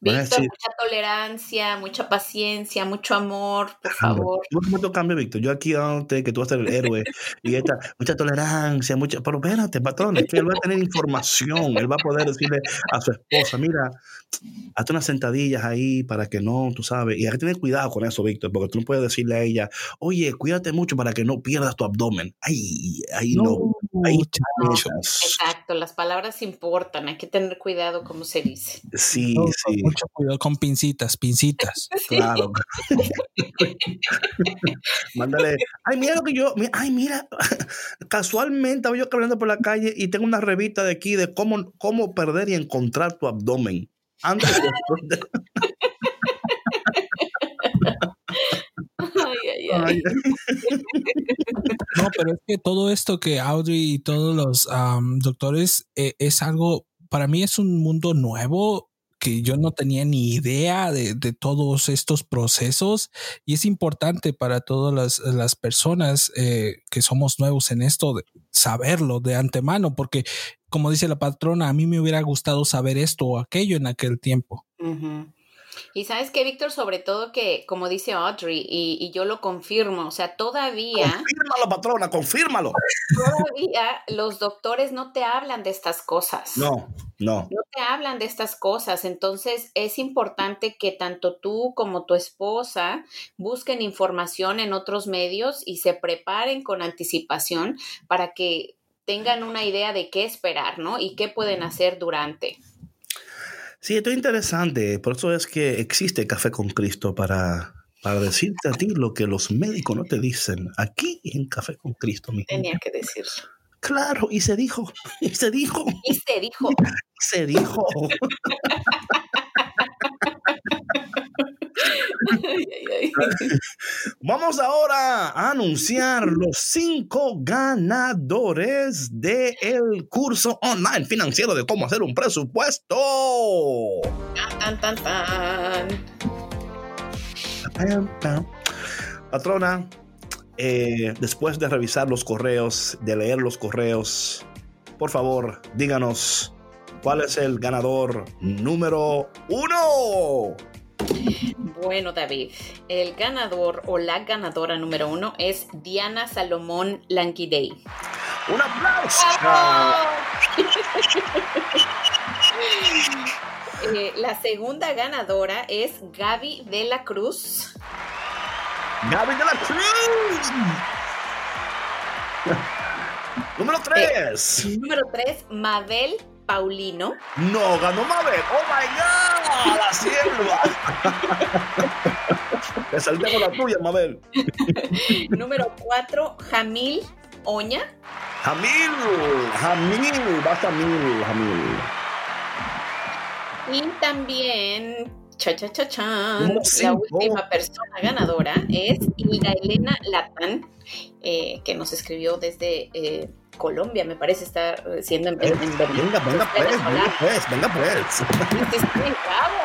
Víctor, decir- mucha tolerancia, mucha paciencia, mucho amor, por favor. No meto cambio, Víctor. Yo aquí dándote que tú vas a ser el héroe y esta, mucha tolerancia, mucha. Pero espérate, patrón, es que él va a tener información. Él va a poder decirle a su esposa: Mira, hazte unas sentadillas ahí para que no, tú sabes. Y hay que tener cuidado con eso, Víctor, porque tú no puedes decirle a ella: Oye, cuídate mucho para que no pierdas tu abdomen. Ay, ahí no. Ahí chacho. metas. Exacto, las palabras importan, hay que tener cuidado como se dice. Sí, No, sí, Mucho cuidado con pincitas, pincitas. claro. Mándale, ay, mira lo que yo, ay, mira, casualmente estaba yo caminando por la calle y tengo una revista de aquí de cómo, cómo perder y encontrar tu abdomen. Antes y después de- Ay, ay, ay. Ay, No, pero es que todo esto que Audrey y todos los doctores eh, es algo, para mí es un mundo nuevo que yo no tenía ni idea de, de todos estos procesos. Y es importante para todas las, las personas eh, que somos nuevos en esto de saberlo de antemano porque como dice la patrona a mí me hubiera gustado saber esto o aquello en aquel tiempo. Y sabes que, Víctor, sobre todo que, como dice Audrey, y, y yo lo confirmo, o sea, todavía, confírmalo, patrona, confírmalo. todavía los doctores no te hablan de estas cosas. No, No. No te hablan de estas cosas. Entonces es importante que tanto tú como tu esposa busquen información en otros medios y se preparen con anticipación para que tengan una idea de qué esperar, ¿no? Y qué pueden hacer durante. Sí, esto es interesante. Por eso es que existe Café con Cristo para, para decirte a ti lo que los médicos no te dicen. Aquí en Café con Cristo, mi Tenía que decirlo. Claro, y se dijo, y se dijo. Y se dijo. Se dijo. Vamos ahora a anunciar los cinco ganadores del curso online financiero de cómo hacer un presupuesto. Tan, tan, tan. Patrona, eh, después de revisar los correos, de leer los correos, por favor, díganos cuál es el ganador número uno. Bueno, David, el ganador o la ganadora número uno es Diana Salomón Lanquidey. ¡Un aplauso! Eh, la segunda ganadora es Gaby de la Cruz. ¡Gaby de la Cruz! número tres. Número tres, Mabel Paulino. No, ganó Mabel. ¡Oh my God! ¡La sierva! Me salté con la tuya, Mabel. Número 4, Jamil Oña. Jamil, Jamil, vas Jamil, Jamil. Y también, cha cha cha Número la última persona ganadora es Hilda Elena Latán, eh, que nos escribió desde eh, Colombia, me parece estar siendo en, Berlín. Venga, venga pues, venga pues, venga pues. Sí, bravo.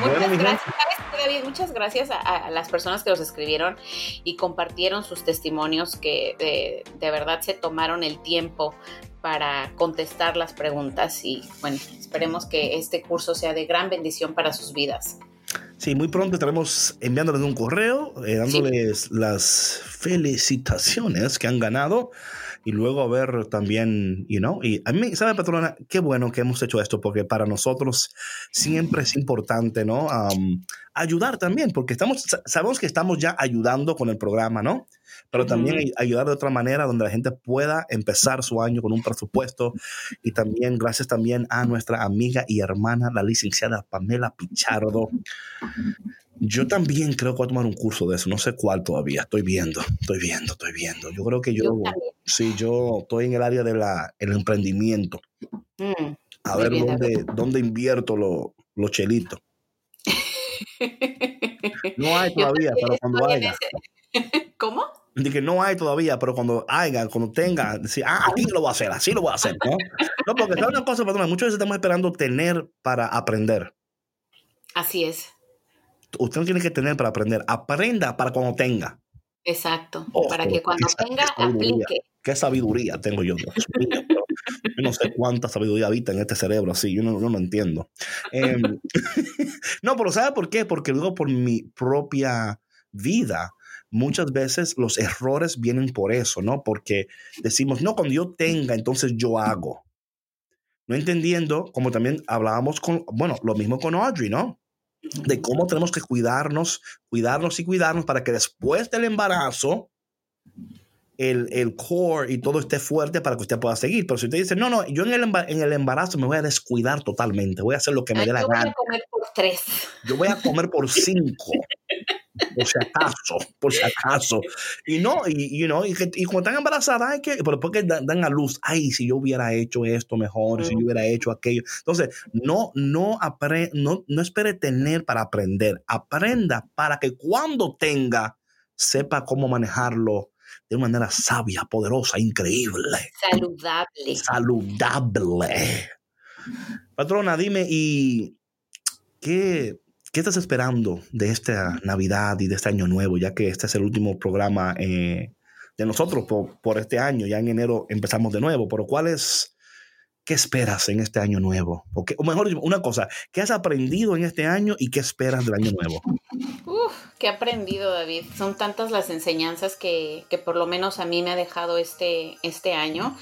Muchas Bueno, gracias, ¿sabes qué, David? Muchas gracias a, a las personas que nos escribieron y compartieron sus testimonios que de, de verdad se tomaron el tiempo para contestar las preguntas y bueno, esperemos que este curso sea de gran bendición para sus vidas. Sí, muy pronto estaremos enviándoles un correo, eh, dándoles las felicitaciones que han ganado y luego a ver también, you know, y a mí, ¿sabe, patrona? Qué bueno que hemos hecho esto porque para nosotros siempre es importante, ¿no? Am, ayudar también, porque estamos, sa- sabemos que estamos ya ayudando con el programa, ¿no? Pero también ayudar de otra manera donde la gente pueda empezar su año con un presupuesto y también gracias también a nuestra amiga y hermana, la licenciada Pamela Pichardo. Yo también creo que voy a tomar un curso de eso, no sé cuál todavía, estoy viendo, estoy viendo, estoy viendo. Yo creo que yo, Yo sí, yo estoy en el área del el emprendimiento, Mm. a ver bien, dónde, dónde invierto lo- los chelitos. No hay todavía, pero cuando haya. ese- ¿Cómo? Dije, no hay todavía, pero cuando haya, cuando tenga, decir, ah, aquí lo voy a hacer, así lo voy a hacer, ¿no? No, porque ¿sabes una cosa, patrona? Muchas veces estamos esperando tener para aprender. Así es, Usted no tiene que tener para aprender. Aprenda para cuando tenga. exacto. Para que cuando qué tenga, qué aplique. Qué sabiduría tengo yo, mío, yo no sé cuánta sabiduría habita en este cerebro así, yo no, yo no entiendo. Em, no, pero ¿sabe por qué? Porque luego por mi propia vida, muchas veces los errores vienen por eso, ¿no? Porque decimos, no, cuando yo tenga, entonces yo hago. No entendiendo, como también hablábamos con, bueno, lo mismo con Audrey, ¿no? De cómo tenemos que cuidarnos, cuidarnos y cuidarnos para que después del embarazo, el, el core y todo esté fuerte para que usted pueda seguir. Pero si usted dice, no, no, yo en el, en el embarazo me voy a descuidar totalmente, voy a hacer lo que me dé la yo voy gana. a comer por tres. Yo voy a comer por cinco. Por si acaso, por si acaso. Y no, y, you know, y, que- y cuando están embarazadas, hay que, pero después que dan, dan a luz, ay, si yo hubiera hecho esto mejor, si yo hubiera hecho aquello. Entonces, no, no, apre, no, no espere tener para aprender. Aprenda para que cuando tenga, sepa cómo manejarlo de una manera sabia, poderosa, increíble Saludable. saludable. Patrona, dime, ¿y qué, qué estás esperando de esta Navidad y de este año nuevo, ya que este es el último programa eh, de nosotros por, por este año? Ya en enero empezamos de nuevo, pero ¿cuál es, qué esperas en este año nuevo? O, qué- o mejor, una cosa, ¿qué has aprendido en este año y qué esperas del año nuevo? Uf, ¿qué aprendido, David? Son tantas las enseñanzas que, que por lo menos a mí me ha dejado este, este año.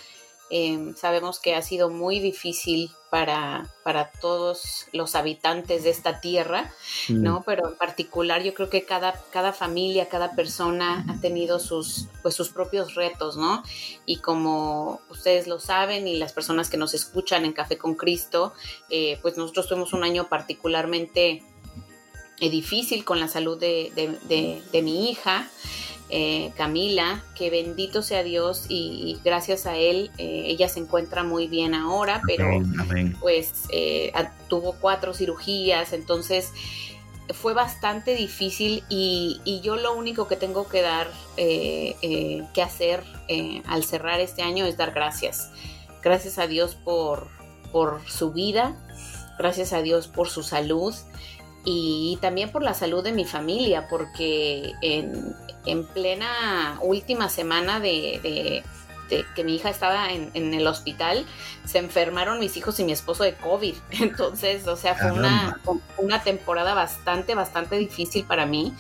Em, sabemos que ha sido muy difícil para, para todos los habitantes de esta tierra, Mm. ¿no? Pero en particular yo creo que cada, cada familia, cada persona ha tenido sus, pues, sus propios retos, ¿no? Y como ustedes lo saben y las personas que nos escuchan en Café con Cristo, eh, pues nosotros tuvimos un año particularmente difícil con la salud de, de- de- de mi hija. eh, Camila, que bendito sea Dios y, y gracias a él eh, ella se encuentra muy bien ahora, pero Amén, pues eh, tuvo cuatro cirugías, entonces fue bastante difícil y, y yo lo único que tengo que dar, que hacer al cerrar este año es dar gracias. Gracias a Dios por, por su vida, gracias a Dios por su salud y también por la salud de mi familia, porque en, en plena última semana de, que mi hija estaba en, en el hospital, se enfermaron mis hijos y mi esposo de COVID. Entonces, o sea, fue una, una temporada bastante, bastante difícil para mí.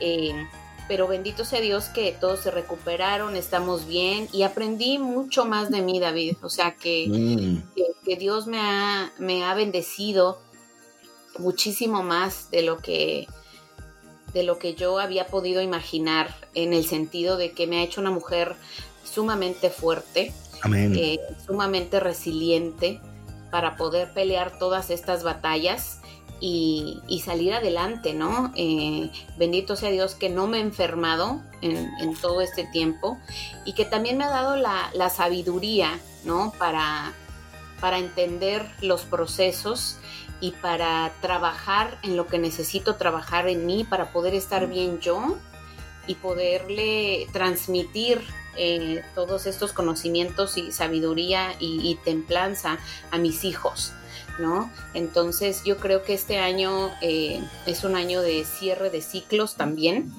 Eh, pero bendito sea Dios que todos se recuperaron, estamos bien y aprendí mucho más de mí, David. O sea, que, Mm, que, que Dios me ha, me ha bendecido muchísimo más de lo que de lo que yo había podido imaginar en el sentido de que me ha hecho una mujer sumamente fuerte, amén. eh, sumamente resiliente para poder pelear todas estas batallas y, y salir adelante, ¿no? Eh, bendito sea Dios que no me he enfermado en, en todo este tiempo y que también me ha dado la, la sabiduría, ¿no? Para, para entender los procesos y para trabajar en lo que necesito trabajar en mí para poder estar bien yo y poderle transmitir eh, todos estos conocimientos y sabiduría y, y templanza a mis hijos, ¿no? Entonces yo creo que este año eh, es un año de cierre de ciclos también.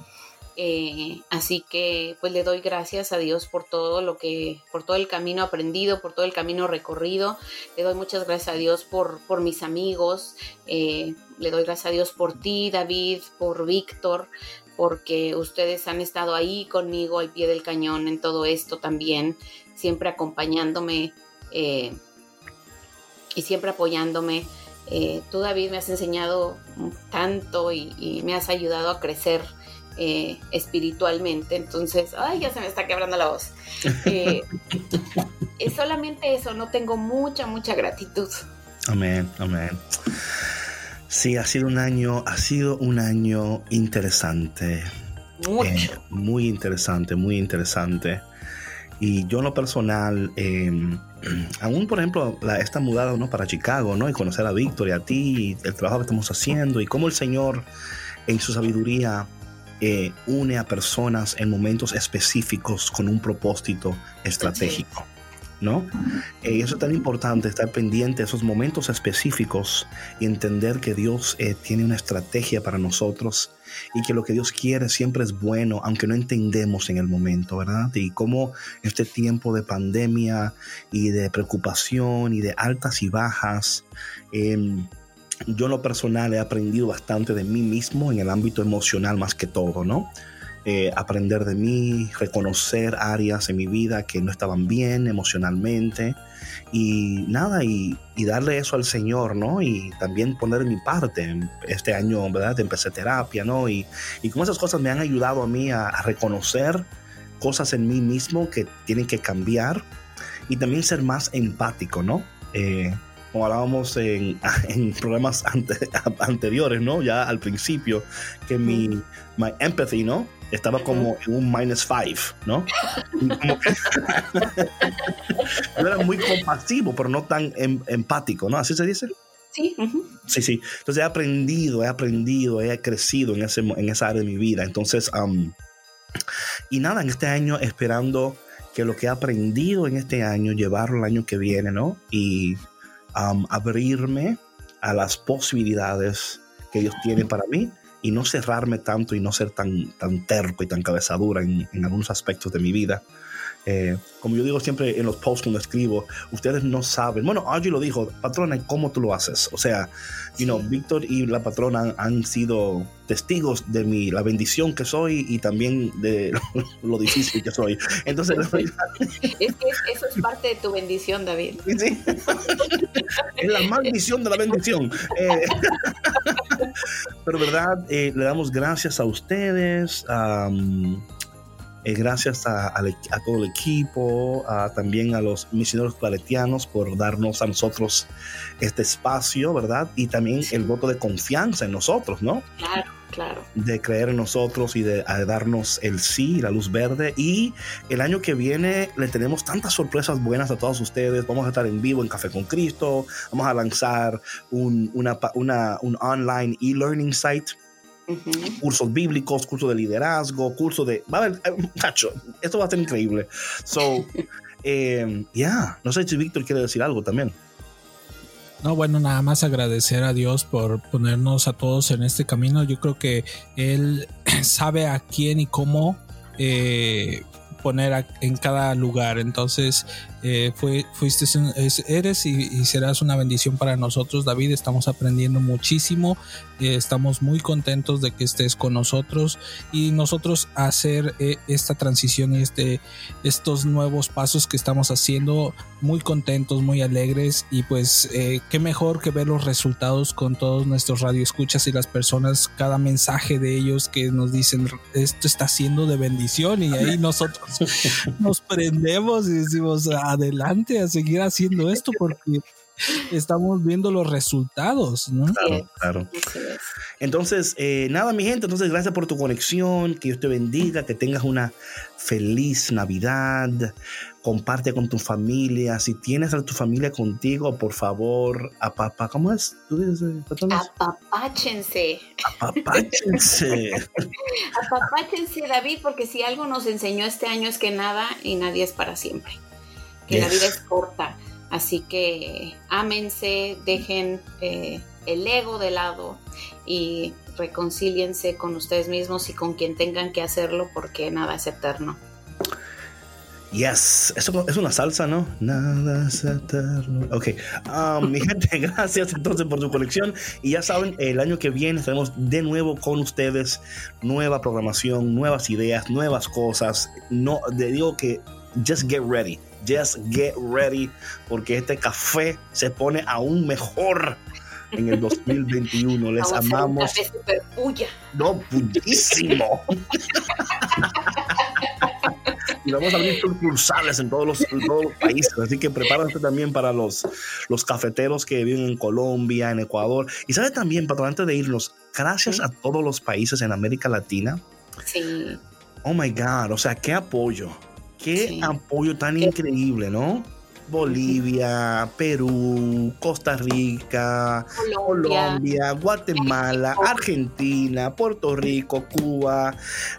Eh, así que pues le doy gracias a Dios por todo lo que, por todo el camino aprendido, por todo el camino recorrido. Le doy muchas gracias a Dios por, por mis amigos. eh, le doy gracias a Dios por ti, David, por Víctor, porque ustedes han estado ahí conmigo al pie del cañón en todo esto también, siempre acompañándome eh, y siempre apoyándome. Tú, David, me has enseñado tanto y me has ayudado a crecer eh, espiritualmente. Entonces, ay, ya se me está quebrando la voz. Eh, es solamente eso, no tengo mucha, mucha gratitud. Amén, amén. Sí, ha sido un año, ha sido un año interesante. Mucho. Eh, muy interesante, muy interesante. Y yo en lo personal, eh, aún por ejemplo, la, esta mudada ¿no? para Chicago, ¿no? Y conocer a Víctor y a ti, y el trabajo que estamos haciendo y cómo el Señor en su sabiduría eh, une a personas en momentos específicos con un propósito estratégico. ¿No? Eh, eso es tan importante, estar pendiente de esos momentos específicos y entender que Dios eh, tiene una estrategia para nosotros y que lo que Dios quiere siempre es bueno, aunque no entendemos en el momento, ¿verdad? Y cómo este tiempo de pandemia y de preocupación y de altas y bajas, eh, yo en lo personal he aprendido bastante de mí mismo en el ámbito emocional más que todo, ¿no? Eh, aprender de mí, reconocer áreas en mi vida que no estaban bien emocionalmente y nada, y, darle eso al Señor, ¿no? Y también poner mi parte. Este año, ¿verdad? Empecé terapia, ¿no? Y, y como esas cosas me han ayudado a mí a, a reconocer cosas en mí mismo que tienen que cambiar y también ser más empático, ¿no? Eh, como hablábamos en, en programas ante, anteriores, ¿no? Ya al principio, que mi my empathy, ¿no? Estaba como en un minus five, ¿no? Como que yo era muy compasivo, pero no tan em, empático, ¿no? ¿Así se dice? Sí. Uh -huh. Sí, sí. Entonces he aprendido, he aprendido, he crecido en, ese, en esa área de mi vida. Entonces, um, y nada, en este año esperando que lo que he aprendido en este año, llevarlo el año que viene, ¿no? Y um, abrirme a las posibilidades que Dios tiene para mí y no cerrarme tanto y no ser tan, tan terco y tan cabezadura en, en algunos aspectos de mi vida. Eh, como yo digo siempre en los posts cuando escribo, ustedes no saben. Bueno, Audrey lo dijo, patrona, ¿cómo tú lo haces? O sea, you know, Víctor y la patrona han, sido testigos de mi, la bendición que soy y también de lo difícil que soy. Entonces, es que eso es parte de tu bendición, David. Sí, es la maldición de la bendición. Eh, pero, ¿verdad? Eh, le damos gracias a ustedes. Eh, gracias a, todo el equipo, también a los misioneros claretianos por darnos a nosotros este espacio, ¿verdad? Y también el voto de confianza en nosotros, ¿no? Claro, claro. De creer en nosotros y de, darnos el sí, la luz verde. Y el año que viene le tenemos tantas sorpresas buenas a todos ustedes. Vamos a estar en vivo en Café con Cristo. Vamos a lanzar un, una, un online e-learning site cursos bíblicos, cursos de liderazgo, cursos de... Va a haber, macho, esto va a ser increíble. So, eh, ya, no sé si Víctor quiere decir algo también. No, bueno, nada más agradecer a Dios por ponernos a todos en este camino. Yo creo que Él sabe a quién y cómo eh, poner en cada lugar. Entonces, eh, fue, fuiste, eres y, serás una bendición para nosotros, David. Estamos aprendiendo muchísimo. Eh, estamos muy contentos de que estés con nosotros y nosotros hacer eh, esta transición y este, estos nuevos pasos que estamos haciendo muy contentos, muy alegres y pues qué mejor que ver los resultados con todos nuestros radioescuchas y las personas, cada mensaje de ellos que nos dicen esto está siendo de bendición y ahí nosotros nos prendemos y decimos, ah, adelante a seguir haciendo esto porque estamos viendo los resultados, ¿no? Claro, claro. Entonces, eh, nada, mi gente, entonces gracias por tu conexión, que Dios te bendiga, que tengas una feliz Navidad, comparte con tu familia, si tienes a tu familia contigo, por favor, a papá, ¿cómo es? ¿Tú dices, eh, Apapáchense. Apapáchense. Apapáchense, David, porque si algo nos enseñó este año es que nada y nadie es para siempre que la vida es corta. Así que ámense, dejen eh, el ego de lado y reconcíliense con ustedes mismos y con quien tengan que hacerlo porque nada es eterno. Yes, eso es una salsa, ¿no? Nada es eterno. Ok, um, mi gente, gracias entonces por su colección. Y ya saben, el año que viene estaremos de nuevo con ustedes. Nueva programación, nuevas ideas, nuevas cosas. No, digo que just get ready just get ready, porque este café se pone aún mejor en el 2021. Les amamos. No, pullísimo. y vamos a abrir sucursales en todos, los, todos los países. Así que prepárense también para los, los cafeteros que viven en Colombia, en Ecuador. Y sabe también, patrón, antes de irnos, gracias a todos los países en América Latina. Sí. Oh my God, o sea, qué apoyo. Qué apoyo tan increíble, ¿no? Bolivia, Perú, Costa Rica, Colombia, Guatemala, Argentina, Puerto Rico, Cuba,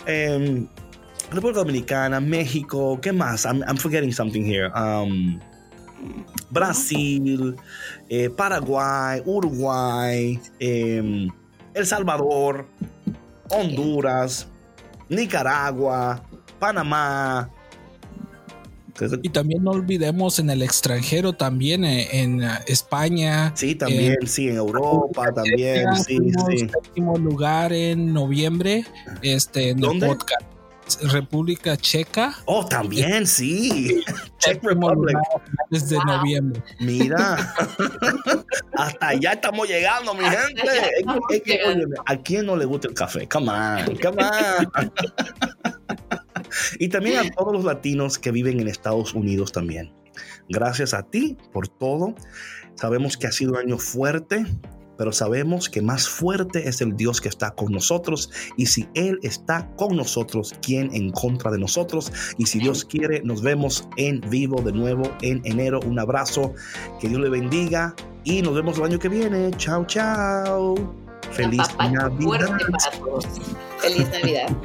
em, República Dominicana, México, ¿qué más? I'm, forgetting something here. Um, Brasil, eh, Paraguay, Uruguay, em, El Salvador, Honduras, Nicaragua, Panamá, y también no olvidemos en el extranjero, también eh, en, España. Sí, también, sí, en Europa también, sí, sí. Último lugar en noviembre, este, en el podcast. República Checa. Oh, también, sí. Czech Republic. Desde noviembre. Mira, hasta allá estamos llegando, mi gente. ¿A quién no le gusta el café? Come on, come on. Y también a todos los latinos que viven en Estados Unidos también. Gracias a ti por todo. Sabemos que ha sido un año fuerte, pero sabemos que más fuerte es el Dios que está con nosotros. Y si Él está con nosotros, ¿quién en contra de nosotros? Y si Dios quiere, nos vemos en vivo de nuevo en enero. Un abrazo, que Dios le bendiga y nos vemos el año que viene. Chao, chao. Feliz Navidad. Feliz Navidad.